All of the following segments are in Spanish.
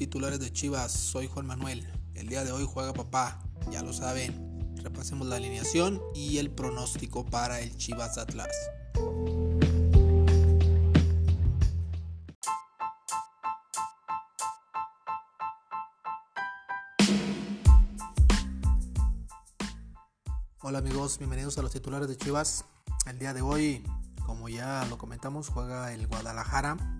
titulares de Chivas? Soy Juan Manuel. El día de hoy juega papá, ya lo saben. Repasemos la alineación y el pronóstico para el Chivas Atlas. Hola amigos, bienvenidos a los titulares de Chivas. El día de hoy, como ya lo comentamos, juega el Guadalajara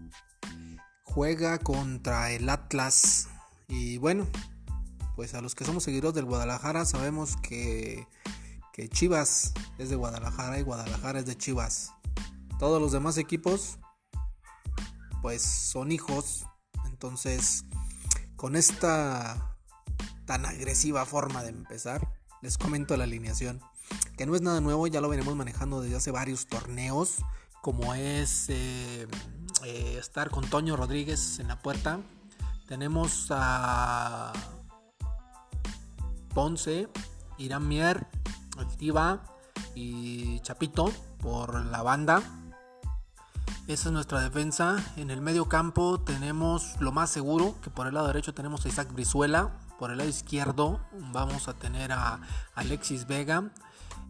juega contra el Atlas. Y bueno, pues a los que somos seguidores del Guadalajara sabemos que, que Chivas es de Guadalajara y Guadalajara es de Chivas. Todos los demás equipos pues son hijos. Entonces, con esta tan agresiva forma de empezar, les comento la alineación. Que no es nada nuevo, ya lo venimos manejando desde hace varios torneos. Como es eh, eh, estar con Toño Rodríguez en la puerta. Tenemos a Ponce, Irán Mier, Altiva y Chapito por la banda. Esa es nuestra defensa. En el medio campo tenemos lo más seguro, que por el lado derecho tenemos a Isaac Brizuela. Por el lado izquierdo vamos a tener a Alexis Vega.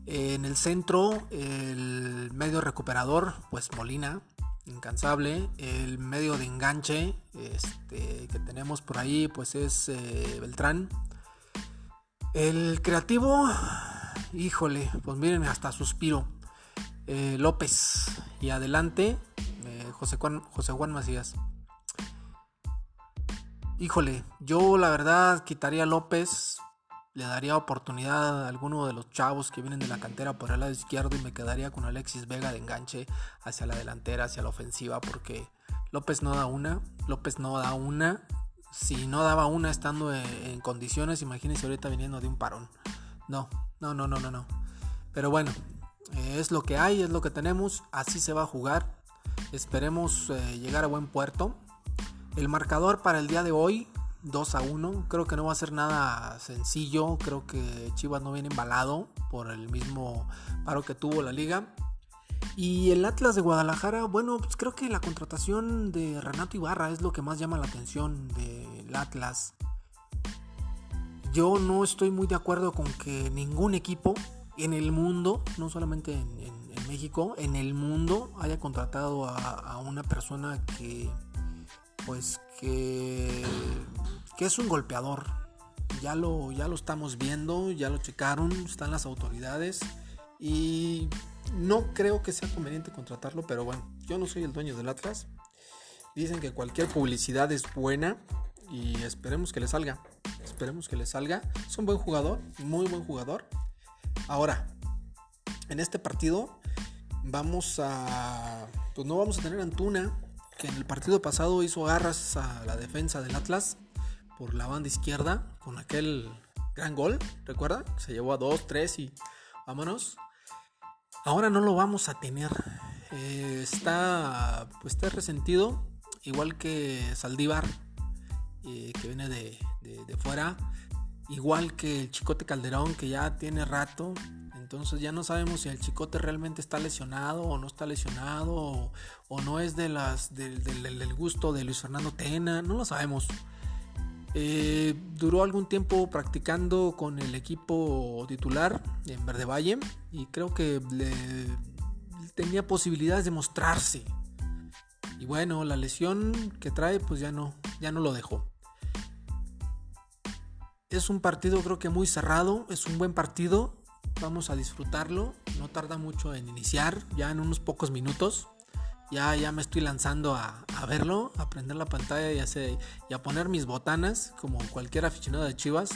En el centro, el medio recuperador, pues Molina incansable. El medio de enganche este, que tenemos por ahí pues es eh, Beltrán. El creativo, híjole, pues miren, hasta suspiro. Eh, López. Y adelante, eh, José, Juan, José Juan Macías. Híjole, yo la verdad quitaría a López le daría oportunidad a alguno de los chavos que vienen de la cantera por el lado izquierdo y me quedaría con Alexis Vega de enganche hacia la delantera, hacia la ofensiva, porque López no da una, López no da una. Si no daba una estando en, condiciones, imagínense ahorita viniendo de un parón. No, no, no, no, no, no. Pero bueno, es lo que hay, es lo que tenemos, así se va a jugar. Esperemos eh, llegar a buen puerto. El marcador para el día de hoy 2 a 1. Creo que no va a ser nada sencillo. Creo que Chivas no viene embalado por el mismo paro que tuvo la liga. Y el Atlas de Guadalajara, bueno, pues creo que la contratación de Renato Ibarra es lo que más llama la atención del Atlas. Yo no estoy muy de acuerdo con que ningún equipo en el mundo, no solamente en, México, en el mundo haya contratado a una persona que pues que, que es un golpeador. Ya lo, ya lo estamos viendo, ya lo checaron, están las autoridades y no creo que sea conveniente contratarlo, pero bueno, yo no soy el dueño del Atlas. Dicen que cualquier publicidad es buena y esperemos que le salga. Esperemos que le salga. Es un buen jugador, muy buen jugador. Ahora, en este partido vamos a... Pues no vamos a tener Antuna, que en el partido pasado hizo garras a la defensa del Atlas por la banda izquierda con aquel gran gol, ¿recuerda? Se llevó a 2, 3 y vámonos. Ahora no lo vamos a tener. Eh, está, pues está resentido, igual que Saldívar, eh, que viene de, de fuera, igual que el Chicote Calderón, que ya tiene rato entonces ya no sabemos si el chicote realmente está lesionado o no está lesionado o, no es de las del, gusto de Luis Fernando Tena, no lo sabemos. Eh, duró algún tiempo practicando con el equipo titular en Verde Valle y creo que tenía posibilidades de mostrarse. Y bueno, la lesión que trae pues ya no, ya no lo dejó. Es un partido creo que muy cerrado, es un buen partido vamos a disfrutarlo. No tarda mucho en iniciar, ya en unos pocos minutos. Ya, ya me estoy lanzando a, verlo, a prender la pantalla y a, y a poner mis botanas, como cualquier aficionado de Chivas.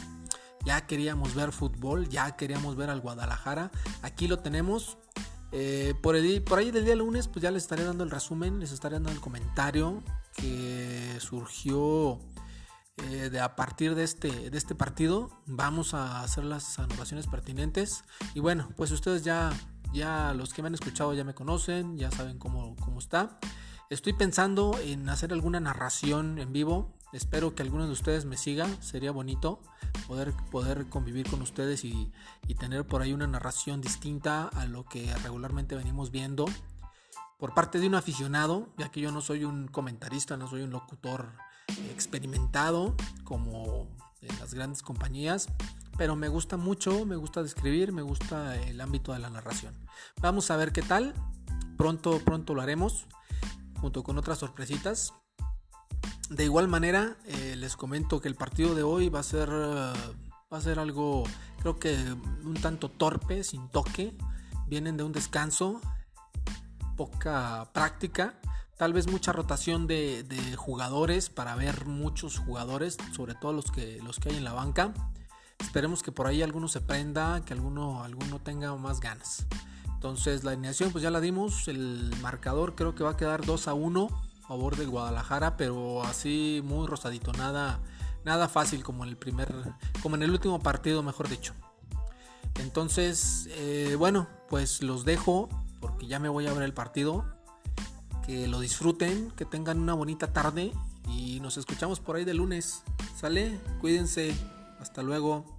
Ya queríamos ver fútbol, ya queríamos ver al Guadalajara. Aquí lo tenemos. Eh, por, el, por ahí del día lunes, pues ya les estaré dando el resumen, les estaré dando el comentario que surgió eh, de a partir de este, de este partido vamos a hacer las anotaciones pertinentes. Y bueno, pues ustedes ya, ya los que me han escuchado ya me conocen, ya saben cómo, cómo está. Estoy pensando en hacer alguna narración en vivo. Espero que alguno de ustedes me siga. Sería bonito poder, poder convivir con ustedes y, y tener por ahí una narración distinta a lo que regularmente venimos viendo por parte de un aficionado, ya que yo no soy un comentarista, no soy un locutor experimentado como en las grandes compañías, pero me gusta mucho, me gusta describir, me gusta el ámbito de la narración. Vamos a ver qué tal. Pronto, pronto lo haremos, junto con otras sorpresitas. De igual manera, eh, les comento que el partido de hoy va a ser, va a ser algo, creo que un tanto torpe, sin toque. Vienen de un descanso, poca práctica, tal vez mucha rotación de, jugadores para ver muchos jugadores, sobre todo los que, los que hay en la banca. Esperemos que por ahí alguno se prenda, que alguno, alguno tenga más ganas. Entonces la alineación pues ya la dimos, el marcador creo que va a quedar 2 a 1 a favor del Guadalajara, pero así muy rosadito, nada, nada fácil como en el primer, como en el último partido, mejor dicho. Entonces, eh, bueno, pues los dejo porque ya me voy a ver el partido. Que lo disfruten, que tengan una bonita tarde y nos escuchamos por ahí de lunes. ¿Sale? Cuídense. Hasta luego.